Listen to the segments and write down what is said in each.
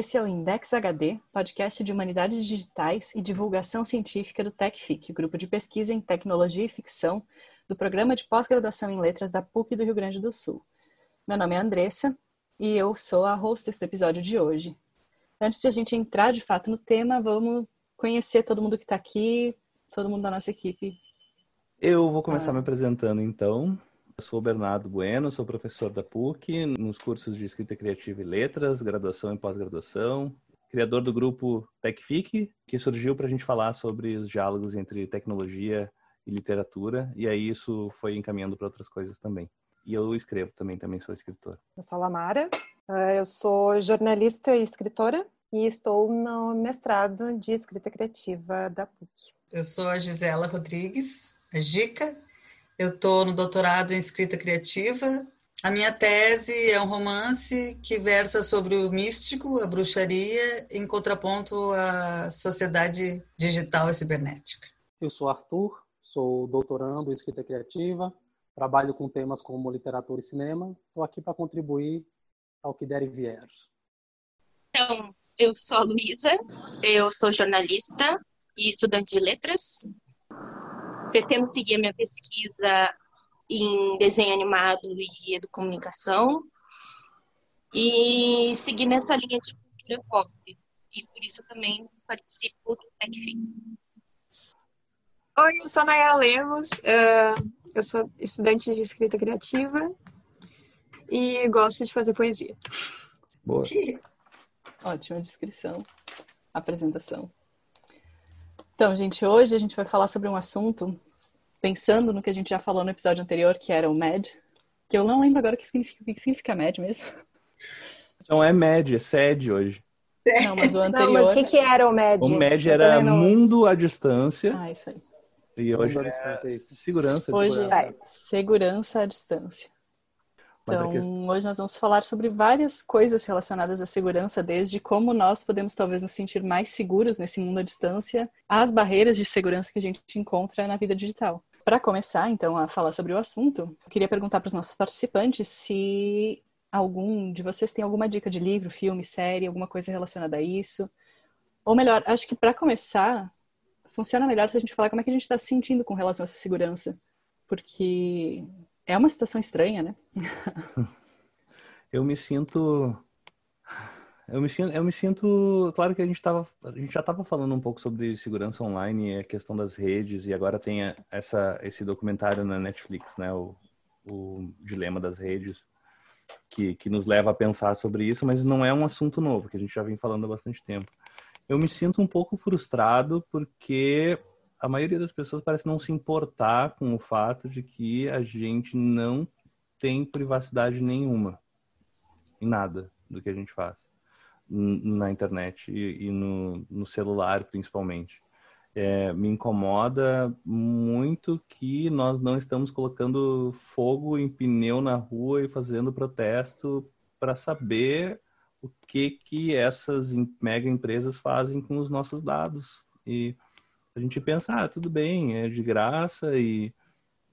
Esse é o Index HD, podcast de humanidades digitais e divulgação científica do TecFIC, grupo de pesquisa em tecnologia e ficção do programa de pós-graduação em letras da PUC do Rio Grande do Sul. Meu nome é Andressa e eu sou a hostess do episódio de hoje. Antes de a gente entrar de fato no tema, vamos conhecer todo mundo que está aqui, todo mundo da nossa equipe. Eu vou começar ah. me apresentando então. Eu sou o Bernardo Bueno, sou professor da PUC nos cursos de Escrita Criativa e Letras, graduação e pós-graduação, criador do grupo TechFic, que surgiu para a gente falar sobre os diálogos entre tecnologia e literatura, e aí isso foi encaminhando para outras coisas também. E eu escrevo também, também sou escritor. Eu sou a Lamara, eh, eu sou jornalista e escritora e estou no mestrado de escrita criativa da PUC. Eu sou a Gisela Rodrigues, a Gica, eu estou no doutorado em escrita criativa. A minha tese é um romance que versa sobre o místico, a bruxaria, em contraponto à sociedade digital e cibernética. Eu sou Arthur, sou doutorando em escrita criativa, trabalho com temas como literatura e cinema. Estou aqui para contribuir ao que der e vier. Então, eu sou a Luísa, eu sou jornalista e estudante de letras pretendo seguir a minha pesquisa em desenho animado e educomunicação e seguir nessa linha de cultura pop. E por isso também participo do TechFit. Oi, eu sou a Nayara Lemos, uh, eu sou estudante de escrita criativa e gosto de fazer poesia. Boa. Ótima descrição, apresentação. Então, gente, hoje a gente vai falar sobre um assunto, pensando no que a gente já falou no episódio anterior, que era o MED, que eu não lembro agora o que significa, o que significa MED mesmo. Não é MED, é SED hoje. Não, mas o anterior... Não, mas o que, que era o MED? O MED era não... mundo à distância. Ah, isso aí. E hoje é segurança. Hoje segurança. é segurança à distância. Então, hoje nós vamos falar sobre várias coisas relacionadas à segurança, desde como nós podemos talvez nos sentir mais seguros nesse mundo à distância, às barreiras de segurança que a gente encontra na vida digital. Para começar, então, a falar sobre o assunto, eu queria perguntar para os nossos participantes se algum de vocês tem alguma dica de livro, filme, série, alguma coisa relacionada a isso. Ou melhor, acho que para começar, funciona melhor se a gente falar como é que a gente está se sentindo com relação a essa segurança. Porque é uma situação estranha, né? eu me sinto eu me sinto, eu me sinto, claro que a gente tava, a gente já estava falando um pouco sobre segurança online, a questão das redes e agora tem essa esse documentário na Netflix, né, o, o dilema das redes, que que nos leva a pensar sobre isso, mas não é um assunto novo que a gente já vem falando há bastante tempo. Eu me sinto um pouco frustrado porque a maioria das pessoas parece não se importar com o fato de que a gente não tem privacidade nenhuma em nada do que a gente faz na internet e, e no, no, celular principalmente. É, me incomoda muito que nós não estamos colocando fogo em pneu na rua e fazendo protesto para saber o que que essas mega empresas fazem com os nossos dados e a gente pensa, ah, tudo bem, é de graça e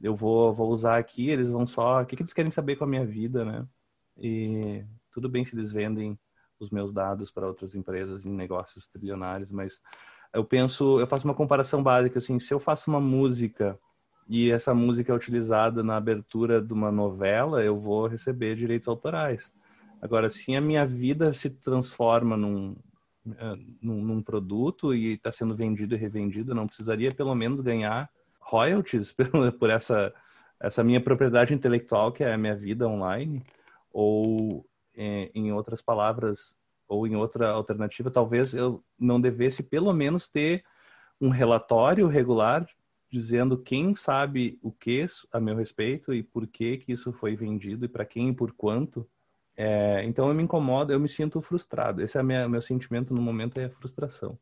eu vou, vou usar aqui, eles vão só. O que, que eles querem saber com a minha vida, né? E tudo bem se eles vendem os meus dados para outras empresas em negócios trilionários, mas eu penso, eu faço uma comparação básica assim, se eu faço uma música e essa música é utilizada na abertura de uma novela, eu vou receber direitos autorais. Agora, se a minha vida se transforma num, num, num produto e está sendo vendido e revendido, não precisaria pelo menos ganhar royalties por, essa, essa minha propriedade intelectual, que é a minha vida online? Ou, em, em outras palavras, ou em outra alternativa, talvez eu não devesse pelo menos ter um relatório regular dizendo quem sabe o que a meu respeito e por que que isso foi vendido e para quem e por quanto é, então eu me incomodo, eu me sinto frustrado. Esse é o meu sentimento no momento, é a frustração.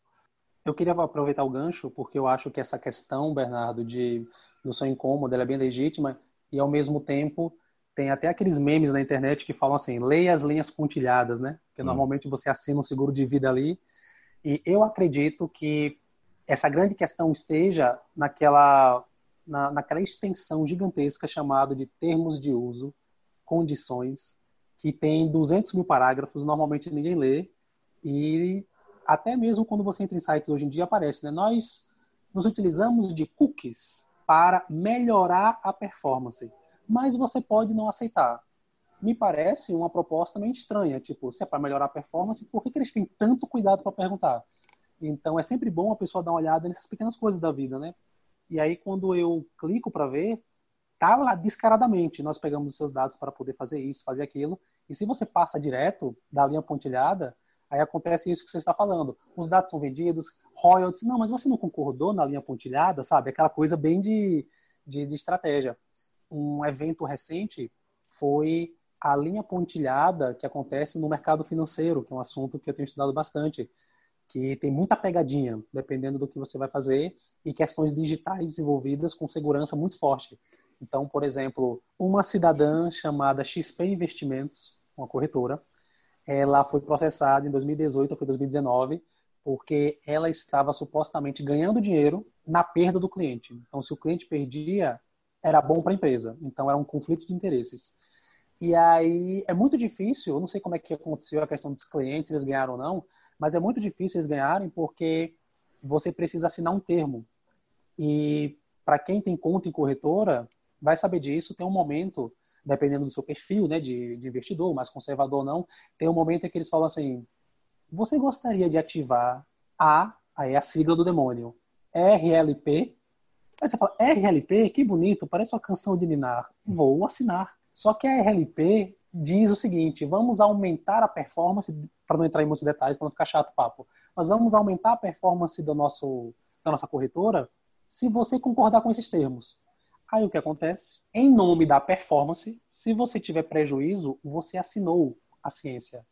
Eu queria aproveitar o gancho, porque eu acho que essa questão, Bernardo, de do seu incômodo, ela é bem legítima e ao mesmo tempo tem até aqueles memes na internet que falam assim, leia as linhas pontilhadas, né? Porque hum. normalmente você assina um seguro de vida ali. E eu acredito que essa grande questão esteja naquela, na, naquela extensão gigantesca chamada de termos de uso, condições que tem 200 mil parágrafos, normalmente ninguém lê, E até mesmo quando você entra em sites hoje em dia aparece, né? Nós nos utilizamos de cookies para melhorar a performance, mas você pode não aceitar. Me parece uma proposta meio estranha, tipo, se é para melhorar a performance, por que, que eles têm tanto cuidado para perguntar? Então é sempre bom a pessoa dar uma olhada nessas pequenas coisas da vida, né? E aí quando eu clico para ver, tá lá descaradamente. Nós pegamos os seus dados para poder fazer isso, fazer aquilo. E se você passa direto da linha pontilhada, aí acontece isso que você está falando. Os dados são vendidos, royalties. Não, mas você não concordou na linha pontilhada, sabe? Aquela coisa bem de, de, de estratégia. Um evento recente foi a linha pontilhada que acontece no mercado financeiro, que é um assunto que eu tenho estudado bastante que tem muita pegadinha, dependendo do que você vai fazer, e questões digitais envolvidas com segurança muito forte. Então, por exemplo, uma cidadã chamada XP Investimentos, uma corretora, ela foi processada em 2018 ou foi 2019 porque ela estava supostamente ganhando dinheiro na perda do cliente. Então, se o cliente perdia, era bom para a empresa. Então, era um conflito de interesses. E aí é muito difícil, eu não sei como é que aconteceu a questão dos clientes, eles ganharam ou não, mas é muito difícil eles ganharem porque você precisa assinar um termo. E para quem tem conta em corretora, vai saber disso. Tem um momento, dependendo do seu perfil né, de, de investidor, mais conservador ou não, tem um momento em que eles falam assim: você gostaria de ativar a, aí é a sigla do demônio, RLP? Aí você fala, RLP? Que bonito, parece uma canção de Ninar. Vou assinar. Só que a RLP diz o seguinte: vamos aumentar a performance, para não entrar em muitos detalhes, para não ficar chato o papo, mas vamos aumentar a performance do nosso, da nossa corretora se você concordar com esses termos. Aí o que acontece? Em nome da performance, se você tiver prejuízo, você assinou a ciência.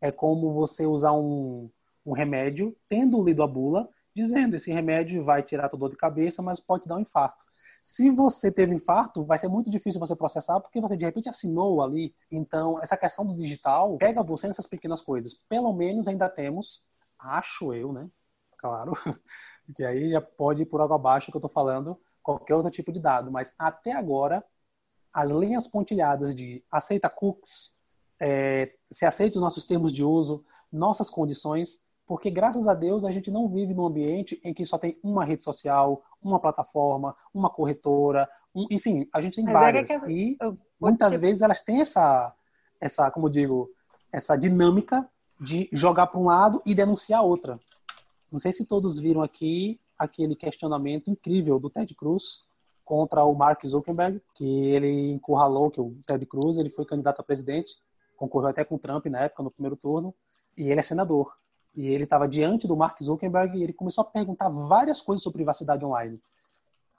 É como você usar um, um remédio, tendo lido a bula, dizendo esse remédio vai tirar a dor de cabeça, mas pode dar um infarto. Se você teve infarto, vai ser muito difícil você processar porque você de repente assinou ali. Então, essa questão do digital pega você nessas pequenas coisas. Pelo menos ainda temos, acho eu, né? Claro, que aí já pode ir por água abaixo que eu estou falando, qualquer outro tipo de dado. Mas até agora, as linhas pontilhadas de aceita cookies, é, se aceita os nossos termos de uso, nossas condições, porque graças a Deus a gente não vive num ambiente em que só tem uma rede social, uma plataforma, uma corretora, um, enfim, a gente tem Mas é várias. É e muitas te... vezes elas têm essa, essa, como digo, essa dinâmica de jogar para um lado e denunciar outra. Não sei se todos viram aqui aquele questionamento incrível do Ted Cruz contra o Mark Zuckerberg, que ele encurralou que o Ted Cruz ele foi candidato a presidente, concorreu até com o Trump na época no primeiro turno, e ele é senador. E ele estava diante do Mark Zuckerberg e ele começou a perguntar várias coisas sobre privacidade online.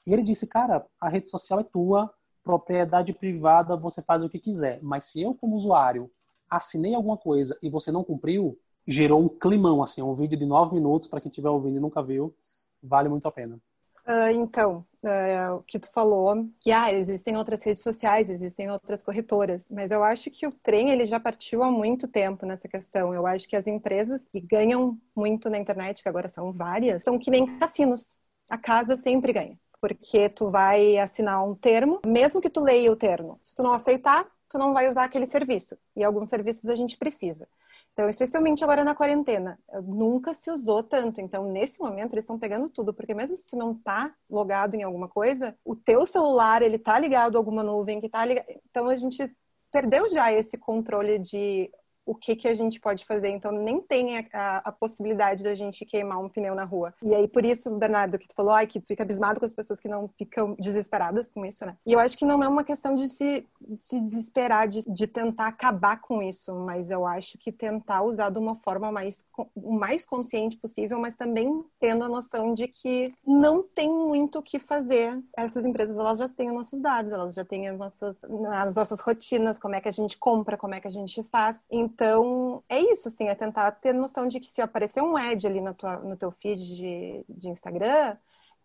E ele disse, cara, a rede social é tua, propriedade privada, você faz o que quiser. Mas se eu, como usuário, assinei alguma coisa e você não cumpriu, gerou um climão, assim, um vídeo de nove minutos, para quem estiver ouvindo e nunca viu, vale muito a pena. Uh, então, uh, o que tu falou, que ah, existem outras redes sociais, existem outras corretoras, mas eu acho que o trem ele já partiu há muito tempo nessa questão. Eu acho que as empresas que ganham muito na internet, que agora são várias, são que nem cassinos. A casa sempre ganha, porque tu vai assinar um termo, mesmo que tu leia o termo, se tu não aceitar, tu não vai usar aquele serviço. E alguns serviços a gente precisa. Então, especialmente agora na quarentena, nunca se usou tanto. Então, nesse momento, eles estão pegando tudo, porque mesmo se tu não tá logado em alguma coisa, o teu celular, ele tá ligado a alguma nuvem que tá ligado. Então, a gente perdeu já esse controle de o que, que a gente pode fazer. Então, nem tem a, a, a, possibilidade da gente queimar um pneu na rua. E aí, por isso, Bernardo, que tu falou, ai, que fica abismado com as pessoas que não ficam desesperadas com isso, né? E eu acho que não é uma questão de se, se desesperar, de, de tentar acabar com isso, mas eu acho que tentar usar de uma forma mais, o mais consciente possível, mas também tendo a noção de que não tem muito o que fazer. Essas empresas, elas já têm os nossos dados, elas já têm as nossas, as nossas rotinas, como é que a gente compra, como é que a gente faz. Então, então, é isso, assim, é tentar ter noção de que se aparecer um ad ali tua, no teu feed de, de Instagram,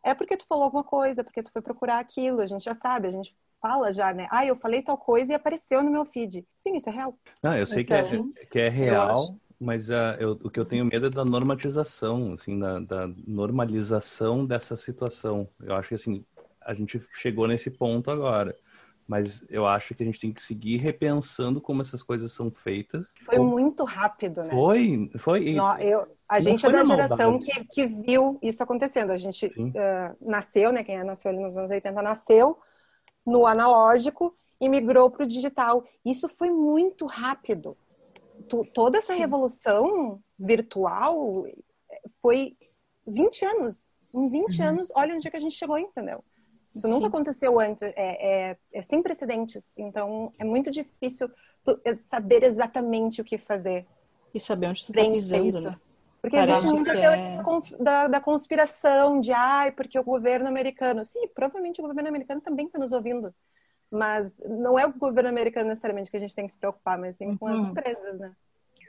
é porque tu falou alguma coisa, porque tu foi procurar aquilo, a gente já sabe, a gente fala já, né? Ah, eu falei tal coisa e apareceu no meu feed. Sim, isso é real. Não, eu sei então, que, é, então, que é real, mas uh, eu, o que eu tenho medo é da normatização, assim, da, da, normalização dessa situação. Eu acho que, assim, a gente chegou nesse ponto agora. Mas eu acho que a gente tem que seguir repensando como essas coisas são feitas. Foi como... muito rápido, né? Foi, foi. Não, eu, a Não gente é da geração que, que viu isso acontecendo. A gente uh, nasceu, né? Quem é, nasceu ali nos anos 80 nasceu no analógico e migrou para o digital. Isso foi muito rápido. Tu, toda essa Sim. revolução virtual foi 20 anos. Em 20 uhum. anos, olha onde é que a gente chegou, entendeu? Isso Sim. nunca aconteceu antes, é, é, é, sem precedentes. Então, é muito difícil saber exatamente o que fazer. E saber onde tu tá pisando, né? Porque Parece existe muita é... da, da conspiração de, ai, porque o governo americano... Sim, provavelmente o governo americano também está nos ouvindo. Mas não é o governo americano necessariamente que a gente tem que se preocupar, mas sim com uhum. as empresas, né?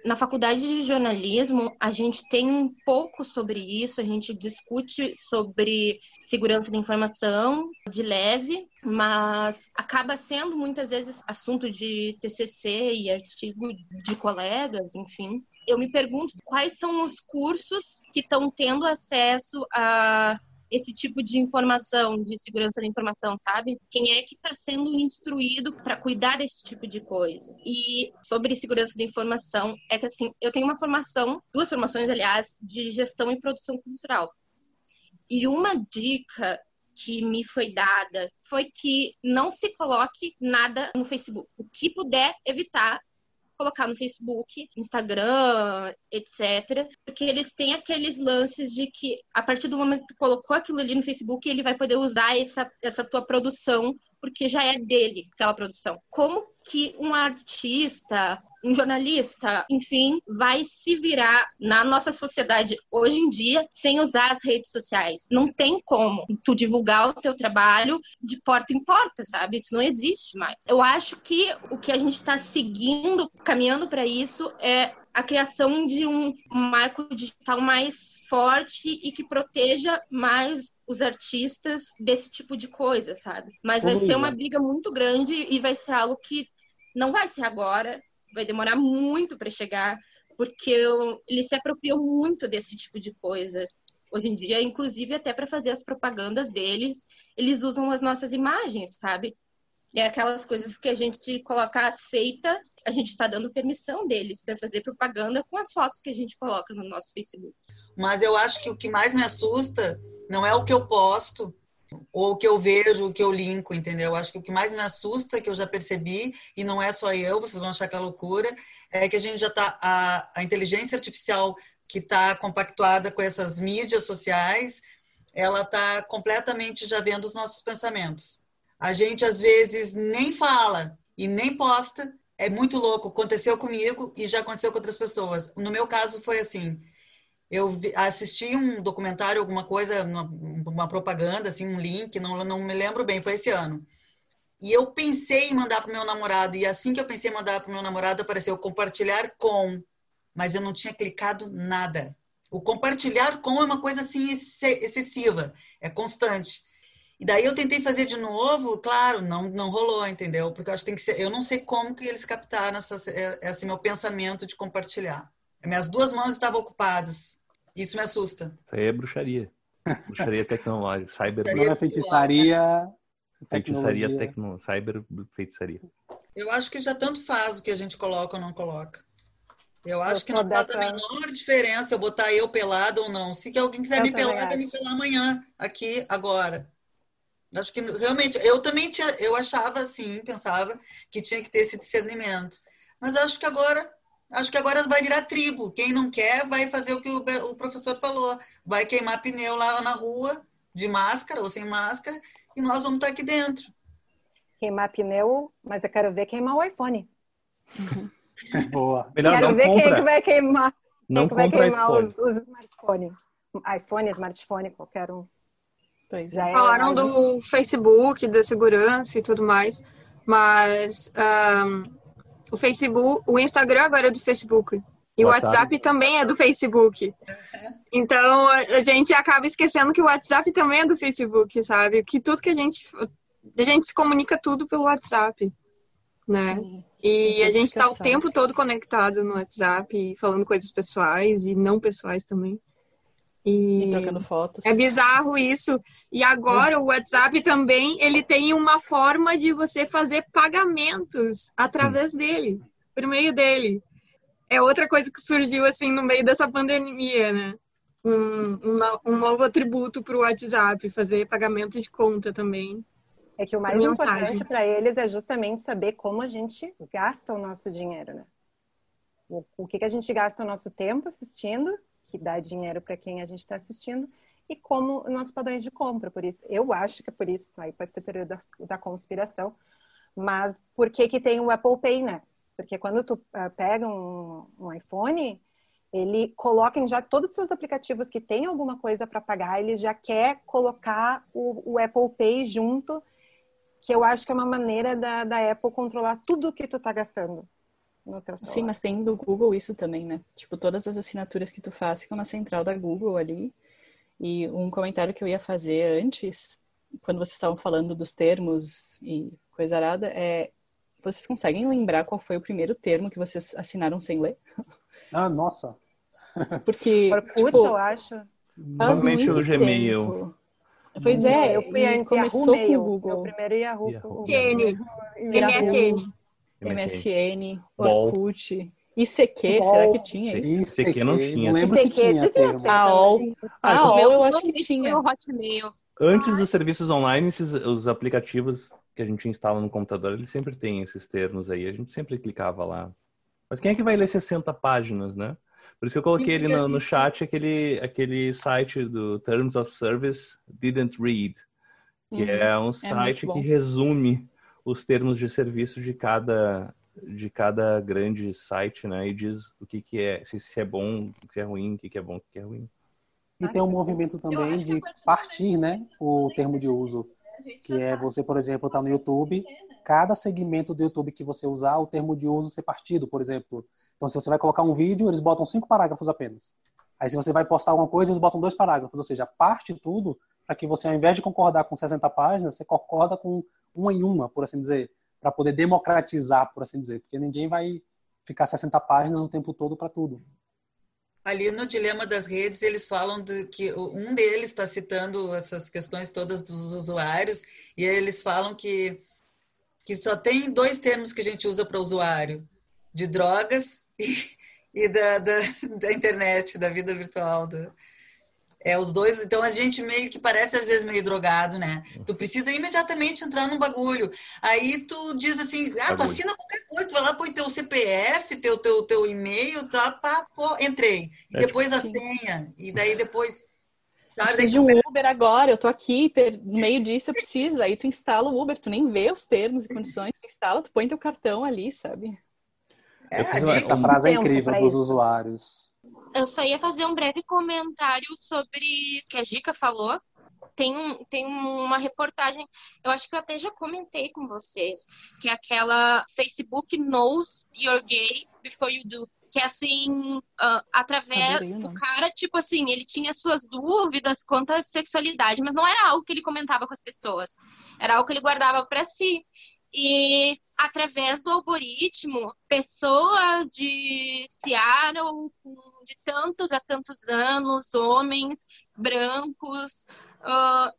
Na faculdade de jornalismo, a gente tem um pouco sobre isso, a gente discute sobre segurança da informação de leve, mas acaba sendo muitas vezes assunto de TCC e artigo de colegas, enfim. Eu me pergunto quais são os cursos que estão tendo acesso a esse tipo de informação, de segurança da informação, sabe? Quem é que está sendo instruído para cuidar desse tipo de coisa? E sobre segurança da informação, é que assim, eu tenho uma formação, duas formações, aliás, de gestão e produção cultural. E uma dica que me foi dada foi que não se coloque nada no Facebook. O que puder evitar colocar no Facebook, Instagram, etc. Porque eles têm aqueles lances de que a partir do momento que tu colocou aquilo ali no Facebook, ele vai poder usar essa, essa tua produção porque já é dele aquela produção. Como que um artista, um jornalista, enfim, vai se virar na nossa sociedade hoje em dia sem usar as redes sociais. Não tem como tu divulgar o teu trabalho de porta em porta, sabe? Isso não existe mais. Eu acho que o que a gente está seguindo, caminhando para isso, é a criação de um marco digital mais forte e que proteja mais os artistas desse tipo de coisa, sabe? Mas vai ser uma briga muito grande e vai ser algo que não vai ser agora, vai demorar muito para chegar, porque eles se apropriam muito desse tipo de coisa. Hoje em dia, inclusive até para fazer as propagandas deles, eles usam as nossas imagens, sabe? E é aquelas coisas que a gente coloca aceita, a gente está dando permissão deles para fazer propaganda com as fotos que a gente coloca no nosso Facebook. Mas eu acho que o que mais me assusta não é o que eu posto, ou o que eu vejo, o que eu linko, entendeu? Acho que o que mais me assusta, que eu já percebi, e não é só eu, vocês vão achar que é loucura, é que a gente já está, a, a inteligência artificial que está compactuada com essas mídias sociais, ela está completamente já vendo os nossos pensamentos. A gente, às vezes, nem fala e nem posta, é muito louco. Aconteceu comigo e já aconteceu com outras pessoas. No meu caso, foi assim eu vi, assisti um documentário, alguma coisa, uma, uma, propaganda, assim, um link, não, não me lembro bem, foi esse ano. E eu pensei em mandar para meu namorado, e assim que eu pensei em mandar para meu namorado, apareceu compartilhar com, mas eu não tinha clicado nada. O compartilhar com é uma coisa assim excessiva, é constante. E daí eu tentei fazer de novo, claro, não, não rolou, entendeu? Porque eu acho que tem que ser, eu não sei como que eles captaram essa, esse meu pensamento de compartilhar. Minhas duas mãos estavam ocupadas. Isso me assusta. Isso aí é bruxaria. Bruxaria tecnológica. Cyber Não é feitiçaria. Feitiçaria, tecno, cyber feitiçaria. Eu acho que já tanto faz o que a gente coloca ou não coloca. Eu acho eu que não dessa... faz a menor diferença eu botar eu pelado ou não. Se alguém quiser eu me pelar, vai me pelar amanhã, aqui, agora. Acho que realmente, eu também tinha, eu achava assim, pensava que tinha que ter esse discernimento. Mas acho que agora Acho que agora vai virar tribo. Quem não quer vai fazer o que o professor falou. Vai queimar pneu lá na rua, de máscara ou sem máscara, e nós vamos estar aqui dentro. Queimar pneu, mas eu quero ver queimar o iPhone. Boa. Melhor quero não ver compra. quem é que vai queimar, não quem é que vai queimar os, os smartphones. iPhone, smartphone, qualquer um. Pois é. Falaram do Facebook, da segurança e tudo mais, mas um o Facebook, o Instagram agora é do Facebook. E o WhatsApp também é do Facebook. Então a gente acaba esquecendo que o WhatsApp também é do Facebook, sabe? Que tudo que a gente. A gente se comunica tudo pelo WhatsApp. Né? Sim, sim, e a gente está o tempo todo conectado no WhatsApp, falando coisas pessoais e não pessoais também. E, e trocando fotos. É bizarro isso. E agora o WhatsApp também, ele tem uma forma de você fazer pagamentos através dele, por meio dele. É outra coisa que surgiu assim no meio dessa pandemia, né? Um, um, um novo atributo para o WhatsApp, fazer pagamento de conta também. É que o mais importante para eles é justamente saber como a gente gasta o nosso dinheiro, né? O, o que, que a gente gasta o nosso tempo assistindo, que dá dinheiro para quem a gente está assistindo, e como nossos padrões de compra. Por isso, eu acho que é por isso, aí pode ser teoria da, da conspiração, mas por que que tem o Apple Pay, né? Porque quando tu uh, pega um, um, iPhone, ele coloca em já todos os seus aplicativos que tem alguma coisa para pagar, ele já quer colocar o, o, Apple Pay junto, que eu acho que é uma maneira da, da Apple controlar tudo que tu tá gastando. No teu celular. Sim, mas tem do Google isso também, né? Tipo, todas as assinaturas que tu faz ficam na central da Google ali. E um comentário que eu ia fazer antes, quando vocês estavam falando dos termos e coisa arada, é vocês conseguem lembrar qual foi o primeiro termo que vocês assinaram sem ler? Ah, nossa. Porque. Orkut, tipo, eu acho. Normalmente o Gmail. Tempo. Pois é, eu fui antes começou Yahoo com o Google. Meu primeiro Yahoo. Yahoo. MSN. MSN. MSN, Orkut. ICQ, Bom, será que tinha isso? ICQ não tinha. Não lembro ICQ se tinha. Devia ter AOL. Ah, AOL eu acho que tinha. Hotmail. Antes dos serviços online, esses, os aplicativos que a gente instala no computador, eles sempre têm esses termos aí. A gente sempre clicava lá. Mas quem é que vai ler 60 páginas, né? Por isso que eu coloquei ali no, no chat aquele, aquele site do Terms of Service Didn't Read, que uhum. é um é site é que resume os termos de serviço de cada de cada grande site, né? E diz o que, que é, se, se é bom, que é ruim, o que, que é bom, o que é ruim. E tem um movimento também de partir, né? O termo de uso. Que é você, por exemplo, tá no YouTube, cada segmento do YouTube que você usar, o termo de uso ser partido, por exemplo. Então, se você vai colocar um vídeo, eles botam cinco parágrafos apenas. Aí, se você vai postar alguma coisa, eles botam dois parágrafos. Ou seja, parte tudo para que você, ao invés de concordar com 60 páginas, você concorda com uma em uma, por assim dizer para poder democratizar, por assim dizer, porque ninguém vai ficar 60 páginas o tempo todo para tudo. Ali no Dilema das Redes, eles falam de que um deles está citando essas questões todas dos usuários, e eles falam que, que só tem dois termos que a gente usa para usuário: de drogas e, e da, da, da, internet, da vida virtual. Do, é, os dois, então a gente meio que parece às vezes meio drogado, né? Tu precisa imediatamente entrar num bagulho. Aí tu diz assim, ah, tu assina qualquer coisa, tu vai lá, põe teu CPF, teu, teu, teu e-mail, tá, pá, pô, entrei. E é depois tipo a assim. senha, e daí depois. Sabe? Eu preciso de um Uber agora, eu tô aqui, no meio disso eu preciso. Aí tu instala o Uber, tu nem vê os termos e condições, tu instala, tu põe teu cartão ali, sabe? É, essa frase é incrível dos usuários eu só ia fazer um breve comentário sobre o que a Gica falou. Tem, um, tem uma reportagem, eu acho que eu até já comentei com vocês, que é aquela Facebook knows you're gay before you do. Que é assim, uh, através do cara, tipo assim, ele tinha suas dúvidas quanto à sexualidade, mas não era algo que ele comentava com as pessoas, era algo que ele guardava para si. E através do algoritmo, pessoas de Seattle, de tantos a tantos anos, homens brancos, uh,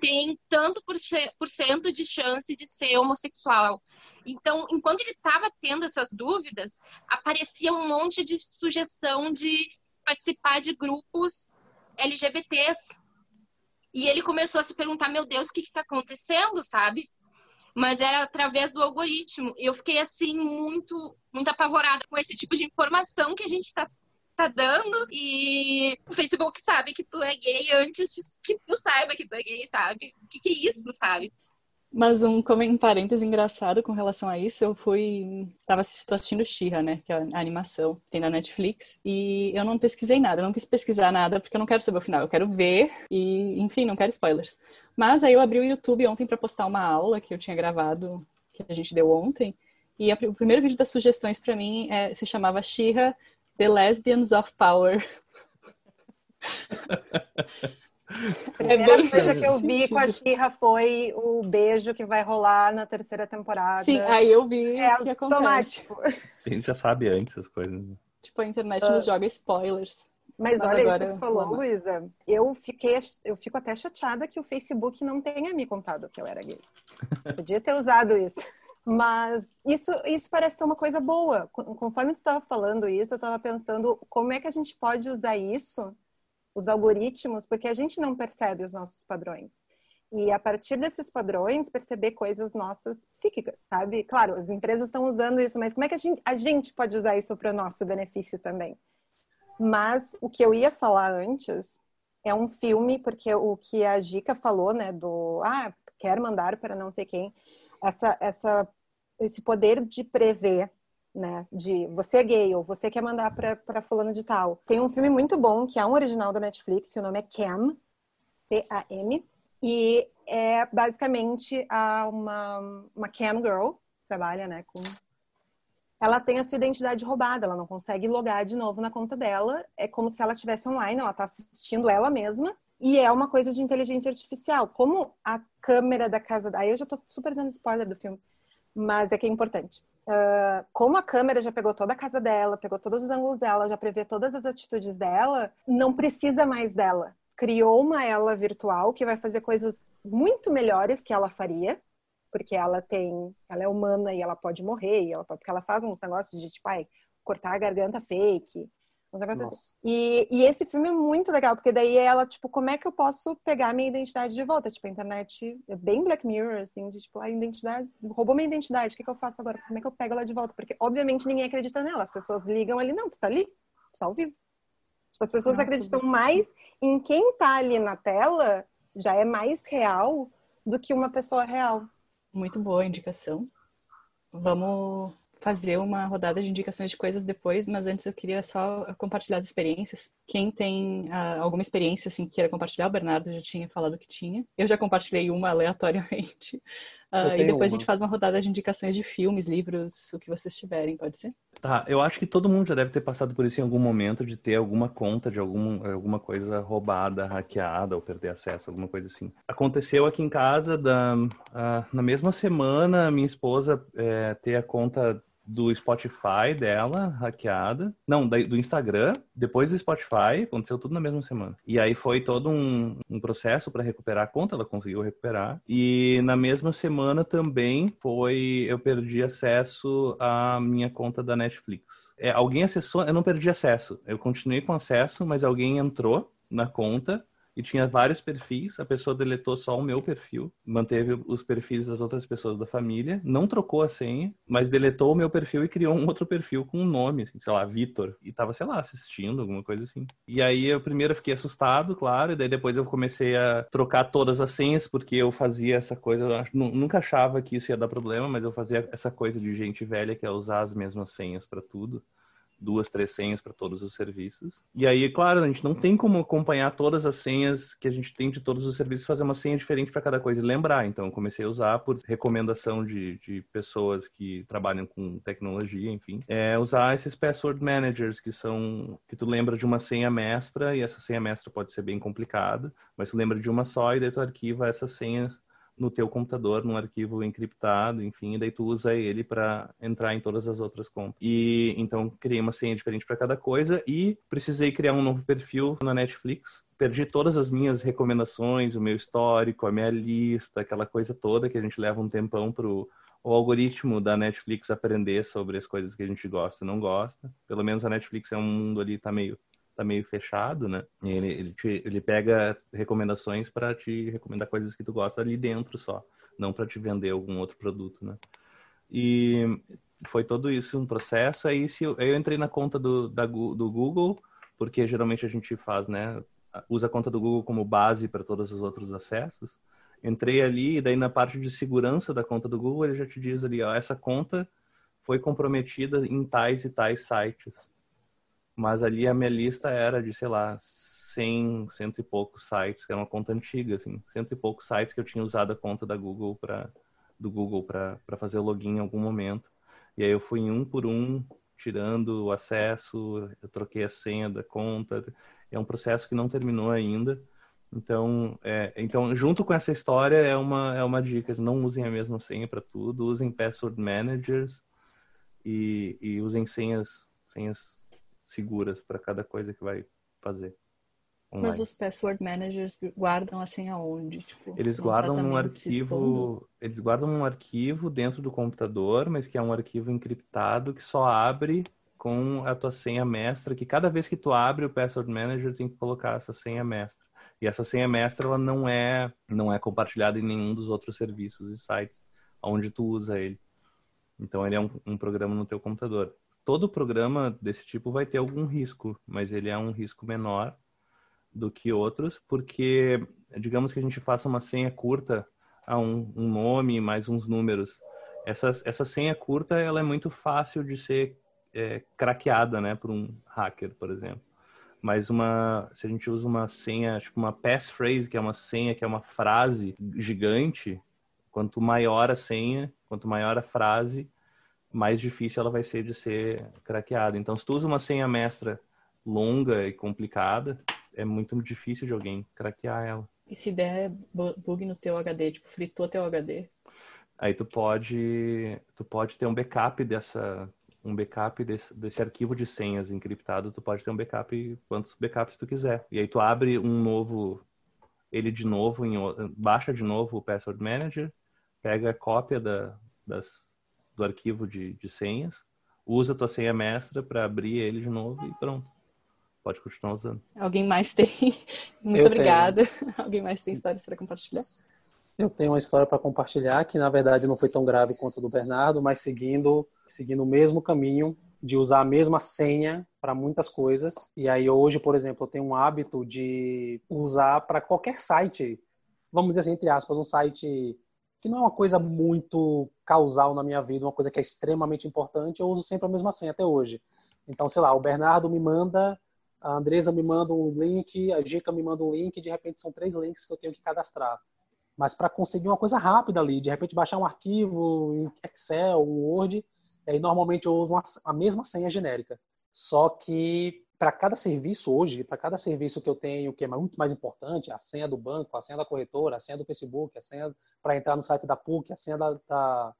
têm tanto por, por cento de chance de ser homossexual. Então, enquanto ele estava tendo essas dúvidas, aparecia um monte de sugestão de participar de grupos LGBTs. E ele começou a se perguntar: meu Deus, o que está acontecendo, sabe? mas era através do algoritmo. Eu fiquei assim muito muito apavorada com esse tipo de informação que a gente está tá dando e o Facebook sabe que tu é gay antes que tu saiba que tu é gay, sabe? O que, que é isso, sabe? Mas um, parênteses engraçado com relação a isso, eu fui. Tava assistindo Xirra, né? Que é a animação tem na Netflix. E eu não pesquisei nada, eu não quis pesquisar nada, porque eu não quero saber o final. Eu quero ver e, enfim, não quero spoilers. Mas aí eu abri o YouTube ontem para postar uma aula que eu tinha gravado, que a gente deu ontem. E a, o primeiro vídeo das sugestões para mim é, se chamava Xirra The Lesbians of Power. A primeira é coisa que eu vi com a Xirra foi o beijo que vai rolar na terceira temporada. Sim, aí eu vi é que automático. A gente já sabe antes as coisas. Tipo, a internet uh. nos joga spoilers. Mas, Mas olha isso que tu falou, Luísa. Eu fiquei, eu fico até chateada que o Facebook não tenha me contado que eu era gay. Podia ter usado isso. Mas isso, isso parece ser uma coisa boa. Conforme tu estava falando isso, eu estava pensando como é que a gente pode usar isso, os algoritmos, porque a gente não percebe os nossos padrões. E a partir desses padrões, perceber coisas nossas psíquicas, sabe? Claro, as empresas estão usando isso, mas como é que a gente, a gente pode usar isso para o nosso benefício também? Mas o que eu ia falar antes é um filme, porque o que a Gica falou, né, do ah, quer mandar para não sei quem, essa, essa, esse poder de prever, né, de você é gay ou você quer mandar para fulano de tal. Tem um filme muito bom que é um original da Netflix, que o nome é Cam, C-A-M, e é basicamente uma, uma cam girl, trabalha né, com. Ela tem a sua identidade roubada, ela não consegue logar de novo na conta dela. É como se ela estivesse online, ela está assistindo ela mesma. E é uma coisa de inteligência artificial. Como a câmera da casa. Aí eu já estou super dando spoiler do filme, mas é que é importante. Uh, como a câmera já pegou toda a casa dela, pegou todos os ângulos dela, já prevê todas as atitudes dela, não precisa mais dela criou uma ela virtual que vai fazer coisas muito melhores que ela faria, porque ela tem, ela é humana e ela pode morrer, e ela porque ela faz uns negócios de tipo, ai, cortar a garganta fake, uns negócios assim. E, e, esse filme é muito legal, porque daí ela, tipo, como é que eu posso pegar a minha identidade de volta? Tipo, a internet é bem Black Mirror, assim, de tipo, a identidade, roubou minha identidade, o que, que eu faço agora? Como é que eu pego ela de volta? Porque, obviamente, ninguém acredita nela, as pessoas ligam ali, não, tu tá ali, tu tá ao vivo. Tipo, as pessoas Nossa, acreditam mais em quem está ali na tela, já é mais real do que uma pessoa real. Muito boa indicação. Vamos fazer uma rodada de indicações de coisas depois, mas antes eu queria só compartilhar as experiências. Quem tem uh, alguma experiência assim queira compartilhar, o Bernardo já tinha falado que tinha. Eu já compartilhei uma aleatoriamente. Uh, e depois uma. a gente faz uma rodada de indicações de filmes, livros, o que vocês tiverem, pode ser? Tá, eu acho que todo mundo já deve ter passado por isso em algum momento, de ter alguma conta de algum, alguma coisa roubada, hackeada ou perder acesso, alguma coisa assim. Aconteceu aqui em casa, da, uh, na mesma semana, minha esposa é, ter a conta do Spotify dela, hackeada. Não, do Instagram, depois do Spotify, aconteceu tudo na mesma semana. E aí foi todo um, um processo para recuperar a conta, ela conseguiu recuperar. E na mesma semana também foi, eu perdi acesso à minha conta da Netflix. É, alguém acessou, eu não perdi acesso, eu continuei com acesso, mas alguém entrou na conta e tinha vários perfis. A pessoa deletou só o meu perfil, manteve os perfis das outras pessoas da família, não trocou a senha, mas deletou o meu perfil e criou um outro perfil com um nome, assim, sei lá, Vitor. E tava, sei lá, assistindo, alguma coisa assim. E aí eu primeiro fiquei assustado, claro, e daí depois eu comecei a trocar todas as senhas, porque eu fazia essa coisa, eu nunca achava que isso ia dar problema, mas eu fazia essa coisa de gente velha que é usar as mesmas senhas para tudo duas, três senhas para todos os serviços. E aí, claro, a gente não tem como acompanhar todas as senhas que a gente tem de todos os serviços, fazer uma senha diferente para cada coisa e lembrar. Então, eu comecei a usar por recomendação de, de pessoas que trabalham com tecnologia, enfim, é usar esses password managers que são que tu lembra de uma senha mestra e essa senha mestra pode ser bem complicada, mas tu lembra de uma só e daí tu arquiva essas senhas no teu computador, num arquivo encriptado, enfim, e daí tu usa ele para entrar em todas as outras contas. E então criei uma senha diferente para cada coisa e precisei criar um novo perfil na Netflix. Perdi todas as minhas recomendações, o meu histórico, a minha lista, aquela coisa toda que a gente leva um tempão pro o algoritmo da Netflix aprender sobre as coisas que a gente gosta e não gosta. Pelo menos a Netflix é um mundo ali tá meio tá meio fechado, né? Ele, ele, te, ele pega recomendações para te recomendar coisas que tu gosta ali dentro só, não para te vender algum outro produto, né? E foi todo isso um processo. Aí, se eu, eu entrei na conta do, da, do Google, porque geralmente a gente faz, né? Usa a conta do Google como base para todos os outros acessos. Entrei ali e daí na parte de segurança da conta do Google ele já te diz ali, ó, essa conta foi comprometida em tais e tais sites mas ali a minha lista era de, sei lá, 100, cento e poucos sites, que era uma conta antiga, assim, cento e poucos sites que eu tinha usado a conta da Google para do Google para fazer o login em algum momento. E aí eu fui um por um tirando o acesso, eu troquei a senha da conta. É um processo que não terminou ainda. Então, é, então junto com essa história é uma é uma dica: não usem a mesma senha para tudo, usem password managers e, e usem senhas senhas seguras para cada coisa que vai fazer. Online. Mas os password managers guardam a senha onde? Tipo, eles guardam num arquivo, eles guardam um arquivo dentro do computador, mas que é um arquivo encriptado que só abre com a tua senha mestra, que cada vez que tu abre o password manager tem que colocar essa senha mestra. E essa senha mestra ela não é não é compartilhada em nenhum dos outros serviços e sites onde tu usa ele. Então ele é um, um programa no teu computador. Todo programa desse tipo vai ter algum risco, mas ele é um risco menor do que outros, porque digamos que a gente faça uma senha curta a um, um nome mais uns números. Essa, essa senha curta ela é muito fácil de ser é, craqueada, né, por um hacker, por exemplo. Mas uma, se a gente usa uma senha, tipo uma passphrase, que é uma senha, que é uma frase gigante, quanto maior a senha, quanto maior a frase, mais difícil ela vai ser de ser craqueada. Então, se tu usa uma senha mestra longa e complicada, é muito difícil de alguém craquear ela. E se der bug no teu HD, tipo, fritou teu HD? Aí tu pode, tu pode ter um backup dessa, um backup desse, desse arquivo de senhas encriptado, tu pode ter um backup, quantos backups tu quiser. E aí tu abre um novo, ele de novo, em, baixa de novo o Password Manager, pega a cópia da, das, do arquivo de, de senhas, usa a tua senha mestra para abrir ele de novo e pronto pode continuar usando. Alguém mais tem? Muito eu obrigada. Tenho. Alguém mais tem histórias para compartilhar? Eu tenho uma história para compartilhar que na verdade não foi tão grave quanto a do Bernardo, mas seguindo seguindo o mesmo caminho de usar a mesma senha para muitas coisas. E aí hoje, por exemplo, eu tenho um hábito de usar para qualquer site, vamos dizer assim, entre aspas, um site que não é uma coisa muito causal na minha vida, uma coisa que é extremamente importante, eu uso sempre a mesma senha até hoje. Então, sei lá, o Bernardo me manda a Andresa me manda um link, a Gica me manda um link, de repente são três links que eu tenho que cadastrar. Mas para conseguir uma coisa rápida ali, de repente baixar um arquivo em Excel, um Word, aí normalmente eu uso uma, a mesma senha genérica. Só que para cada serviço hoje, para cada serviço que eu tenho que é muito mais importante, a senha do banco, a senha da corretora, a senha do Facebook, a senha para entrar no site da PUC, a senha da, da,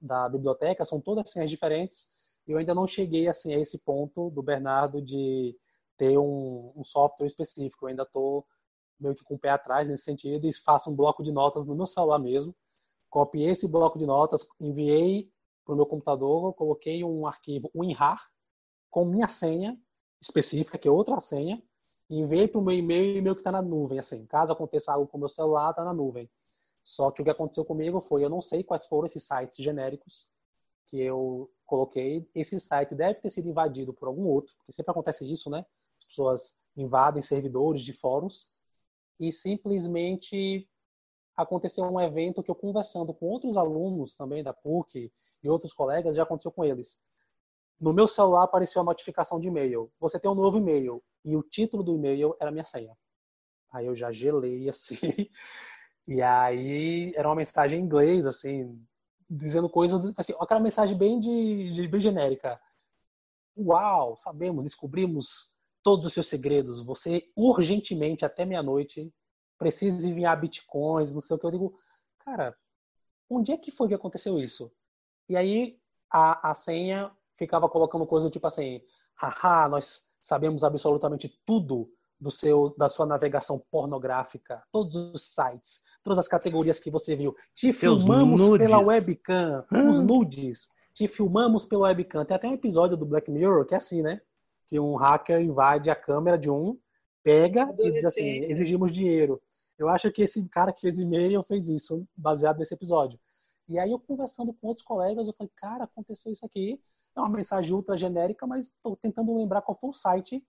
da biblioteca, são todas senhas diferentes. E eu ainda não cheguei assim, a esse ponto do Bernardo de ter um, um software específico. Eu ainda estou meio que com o pé atrás nesse sentido e faço um bloco de notas no meu celular mesmo. Copiei esse bloco de notas, enviei para o meu computador, coloquei um arquivo WinRAR com minha senha específica, que é outra senha, e enviei para o meu e-mail e e-mail que está na nuvem. Assim, caso aconteça algo com o meu celular, está na nuvem. Só que o que aconteceu comigo foi, eu não sei quais foram esses sites genéricos que eu coloquei. Esse site deve ter sido invadido por algum outro, porque sempre acontece isso, né? pessoas invadem servidores de fóruns e simplesmente aconteceu um evento que eu conversando com outros alunos também da PUC e outros colegas, já aconteceu com eles. No meu celular apareceu a notificação de e-mail. Você tem um novo e-mail. E o título do e-mail era minha senha. Aí eu já gelei assim. E aí era uma mensagem em inglês, assim, dizendo coisas, assim, aquela mensagem bem de, de bem genérica. Uau, sabemos, descobrimos todos os seus segredos. Você urgentemente, até meia-noite, precisa enviar bitcoins, não sei o que. Eu digo, cara, onde é que foi que aconteceu isso? E aí a, a senha ficava colocando coisa do tipo assim, haha, nós sabemos absolutamente tudo do seu da sua navegação pornográfica, todos os sites, todas as categorias que você viu. Te Seus filmamos nudes. pela webcam, hum. os nudes. Te filmamos pela webcam. Tem até um episódio do Black Mirror que é assim, né? que um hacker invade a câmera de um, pega e diz assim, exigimos dinheiro. Eu acho que esse cara que fez e-mail fez isso, baseado nesse episódio. E aí eu conversando com outros colegas, eu falei, cara, aconteceu isso aqui. É uma mensagem ultra genérica, mas estou tentando lembrar qual foi o site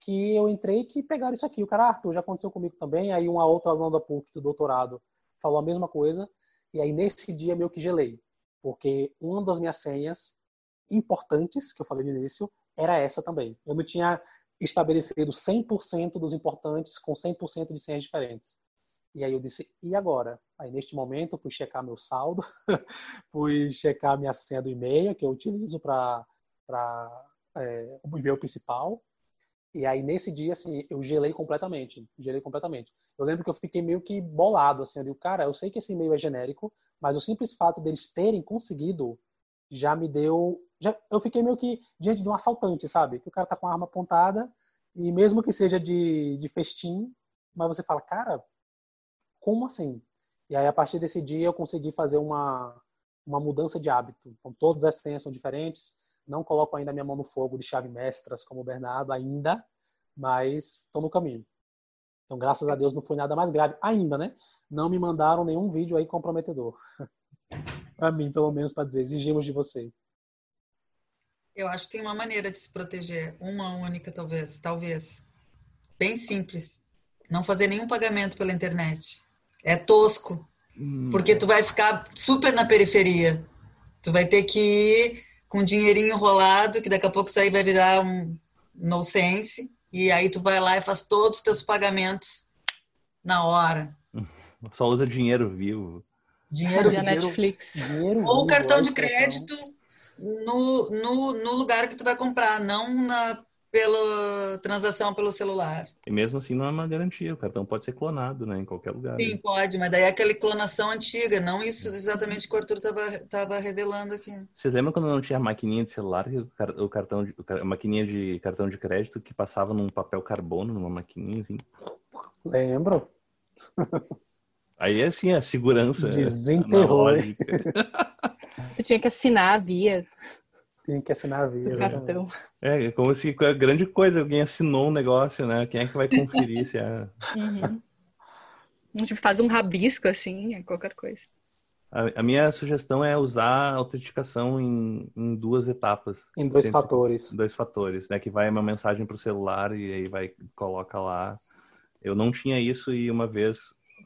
que eu entrei que pegaram isso aqui. O cara, Arthur, já aconteceu comigo também. Aí uma outra aluna da PUC do doutorado falou a mesma coisa. E aí nesse dia meio que gelei. Porque uma das minhas senhas importantes, que eu falei no início, era essa também. Eu não tinha estabelecido 100% dos importantes com 100% de senhas diferentes. E aí eu disse, e agora? Aí neste momento eu fui checar meu saldo, fui checar minha senha do e-mail que eu utilizo para é, o e-mail principal. E aí nesse dia assim eu gelei completamente, gelei completamente. Eu lembro que eu fiquei meio que bolado assim, eu digo, cara, eu sei que esse e-mail é genérico, mas o simples fato deles terem conseguido já me deu. Já, eu fiquei meio que diante de um assaltante, sabe? Que o cara tá com a arma apontada e mesmo que seja de, de festim, mas você fala, cara, como assim? E aí, a partir desse dia, eu consegui fazer uma, uma mudança de hábito. Então, todas as senhas são diferentes. Não coloco ainda minha mão no fogo de chave mestras como o Bernardo, ainda, mas estou no caminho. Então, graças a Deus, não foi nada mais grave ainda, né? Não me mandaram nenhum vídeo aí comprometedor. para mim, pelo menos, para dizer, exigimos de você. Eu acho que tem uma maneira de se proteger, uma única, talvez, talvez. Bem simples. Não fazer nenhum pagamento pela internet. É tosco, hum. porque tu vai ficar super na periferia. Tu vai ter que ir com dinheirinho enrolado, que daqui a pouco isso aí vai virar um no sense, e aí tu vai lá e faz todos os teus pagamentos na hora. Só usa dinheiro vivo. Dinheiro vivo. Netflix. Dinheiro Ou cartão de crédito no, no, no lugar que tu vai comprar, não na pela transação pelo celular. E mesmo assim não é uma garantia, o cartão pode ser clonado, né, em qualquer lugar. Sim, né? pode, mas daí é aquela clonação antiga, não isso exatamente que o Arthur estava revelando aqui. Vocês lembram quando não tinha maquininha de celular, o cartão, de, a maquininha de cartão de crédito que passava num papel carbono, numa maquininha assim? Lembro. Aí é assim, a segurança Desenterrou. Você tinha que assinar a via. Tinha que assinar a via. Cartão. É, é como se a grande coisa, alguém assinou um negócio, né? Quem é que vai conferir se é. Uhum. Tipo, faz um rabisco assim, é qualquer coisa. A, a, minha sugestão é usar a autenticação em, em duas etapas. Em dois Sempre, fatores. Dois fatores, né? Que vai uma mensagem para o celular e aí vai coloca lá. Eu não tinha isso e uma vez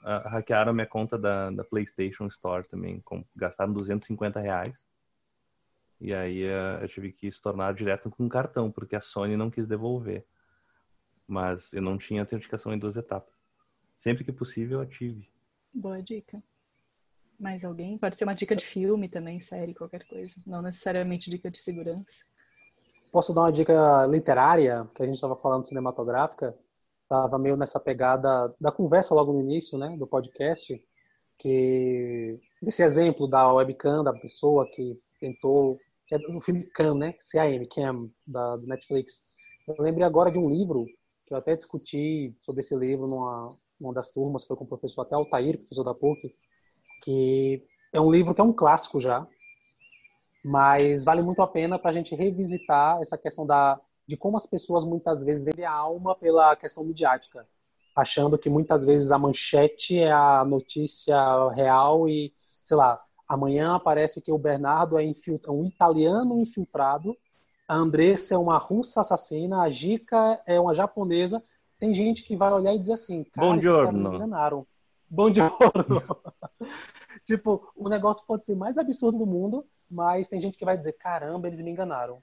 uh, hackearam a minha conta da, da PlayStation Store também. Com, gastaram 250 reais. E aí uh, eu tive que se tornar direto com cartão, porque a Sony não quis devolver. Mas eu não tinha autenticação em duas etapas. Sempre que possível, ative. Boa dica. Mais alguém? Pode ser uma dica de filme também, série, qualquer coisa. Não necessariamente dica de segurança. Posso dar uma dica literária, que a gente estava falando cinematográfica? estava meio nessa pegada da conversa logo no início, né, do podcast, que desse exemplo da webcam da pessoa que tentou, que é do filme Cam, né, C-A-M, Cam, da do Netflix. Eu lembrei agora de um livro que eu até discuti sobre esse livro numa, numa das turmas, foi com o professor até Altair, professor da PUC, que é um livro que é um clássico já, mas vale muito a pena para a gente revisitar essa questão da de como as pessoas muitas vezes vendem a alma pela questão midiática, achando que muitas vezes a manchete é a notícia real e, sei lá, amanhã aparece que o Bernardo é um italiano infiltrado, a Andressa é uma russa assassina, a Gica é uma japonesa. Tem gente que vai olhar e dizer assim, cara, Bom esses caras me enganaram. Bom giorno. tipo, o negócio pode ser mais absurdo do mundo, mas tem gente que vai dizer, caramba, eles me enganaram.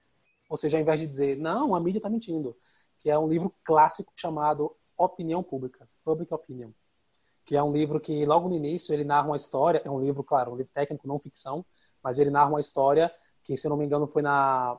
Ou seja, ao invés de dizer, não, a mídia está mentindo, que é um livro clássico chamado Opinião Pública, Public Opinion, que é um livro que logo no início ele narra uma história, é um livro, claro, um livro técnico, não ficção, mas ele narra uma história que, se eu não me engano, foi na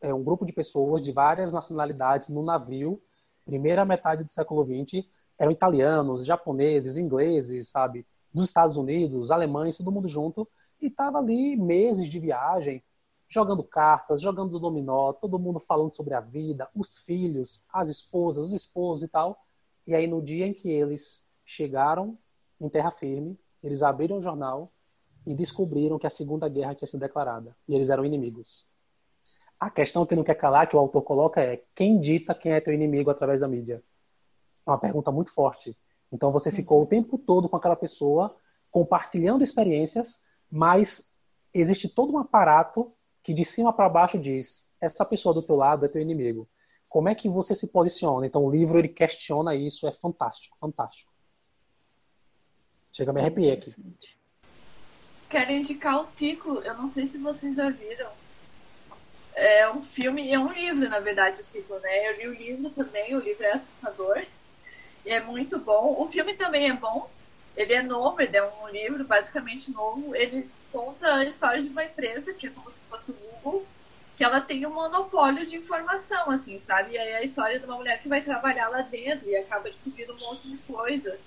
é, um grupo de pessoas de várias nacionalidades no navio, primeira metade do século XX, eram italianos, japoneses, ingleses, sabe, dos Estados Unidos, alemães, todo mundo junto, e estava ali meses de viagem, jogando cartas, jogando dominó, todo mundo falando sobre a vida, os filhos, as esposas, os esposos e tal. E aí no dia em que eles chegaram em terra firme, eles abriram o jornal e descobriram que a Segunda Guerra tinha sido declarada e eles eram inimigos. A questão que não quer calar, que o autor coloca é quem dita quem é teu inimigo através da mídia? É uma pergunta muito forte. Então você ficou o tempo todo com aquela pessoa compartilhando experiências, mas existe todo um aparato que de cima para baixo diz: essa pessoa do teu lado é teu inimigo. Como é que você se posiciona? Então o livro ele questiona isso, é fantástico, fantástico. Chega a me arrepiar aqui. Quero indicar o ciclo, eu não sei se vocês já viram. É um filme, é um livro, na verdade, o ciclo, né? Eu li o livro também, o livro é assustador. E é muito bom. O filme também é bom. Ele é novo, ele é um livro basicamente novo. Ele conta a história de uma empresa, que é como se fosse o Google, que ela tem um monopólio de informação, assim, sabe? E aí é a história de uma mulher que vai trabalhar lá dentro e acaba descobrindo um monte de coisa.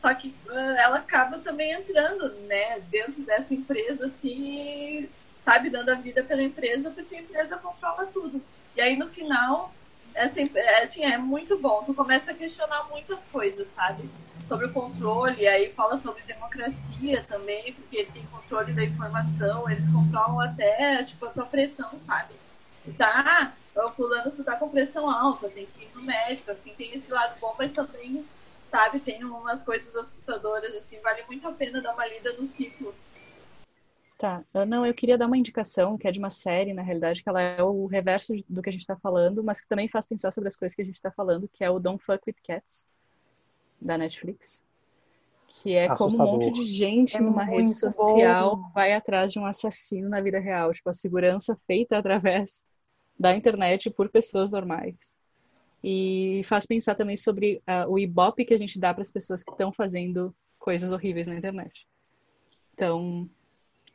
Só que uh, ela acaba também entrando, né, dentro dessa empresa, assim, sabe, dando a vida pela empresa, porque a empresa controla tudo. E aí, no final, assim, é, assim, é muito bom. Tu começa a questionar muitas coisas, sabe? Sobre o controle, aí fala sobre democracia também, porque tem controle da informação, eles controlam até, tipo, a tua pressão, sabe? Tá, fulano, tu tá com pressão alta, tem que ir no médico, assim, tem esse lado bom, mas também, sabe, tem umas coisas assustadoras, assim, vale muito a pena dar uma lida no ciclo. Tá, não, eu queria dar uma indicação, que é de uma série, na realidade, que ela é o reverso do que a gente está falando, mas que também faz pensar sobre as coisas que a gente está falando, que é o Don't Fuck With Cats, da Netflix. Que é Assustador. como um monte de gente é numa rede social bom. vai atrás de um assassino na vida real. Tipo, a segurança feita através da internet por pessoas normais. E faz pensar também sobre uh, o ibope que a gente dá para as pessoas que estão fazendo coisas horríveis na internet. Então,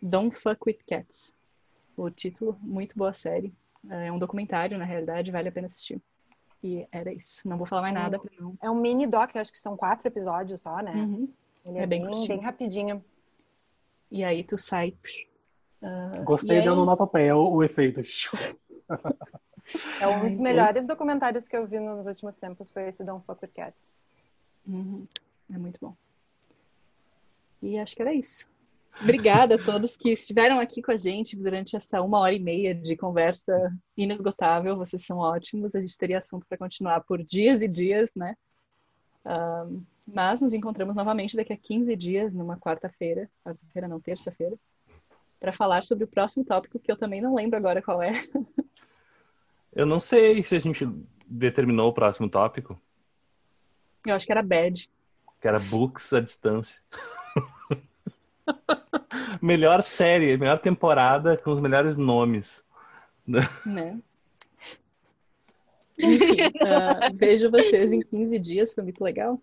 Don't Fuck With Cats. O título, muito boa série. É um documentário, na realidade, vale a pena assistir. E era isso. Não vou falar mais é nada. Não... É um mini doc, acho que são quatro episódios só, né? Uhum. Ele é, é bem, bem, bem, rapidinho. E aí tu sai. Uh, Gostei aí... da onomatopeia, o, o efeito. É um dos melhores documentários que eu vi nos últimos tempos, foi esse Don't Fuck With Cats. Uhum. É muito bom. E acho que era isso. Obrigada a todos que estiveram aqui com a gente durante essa uma hora e meia de conversa inesgotável. Vocês são ótimos. A gente teria assunto para continuar por dias e dias, né? Um, mas nos encontramos novamente daqui a 15 dias, numa quarta-feira, quarta-feira não, terça-feira, para falar sobre o próximo tópico que eu também não lembro agora qual é. Eu não sei se a gente determinou o próximo tópico. Eu acho que era bad. Que era books à distância. melhor série, melhor temporada com os melhores nomes. Né? Enfim, uh, vejo vocês em 15 dias, foi muito legal.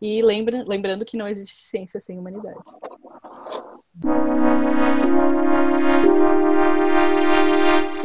E lembra, lembrando que não existe ciência sem humanidades.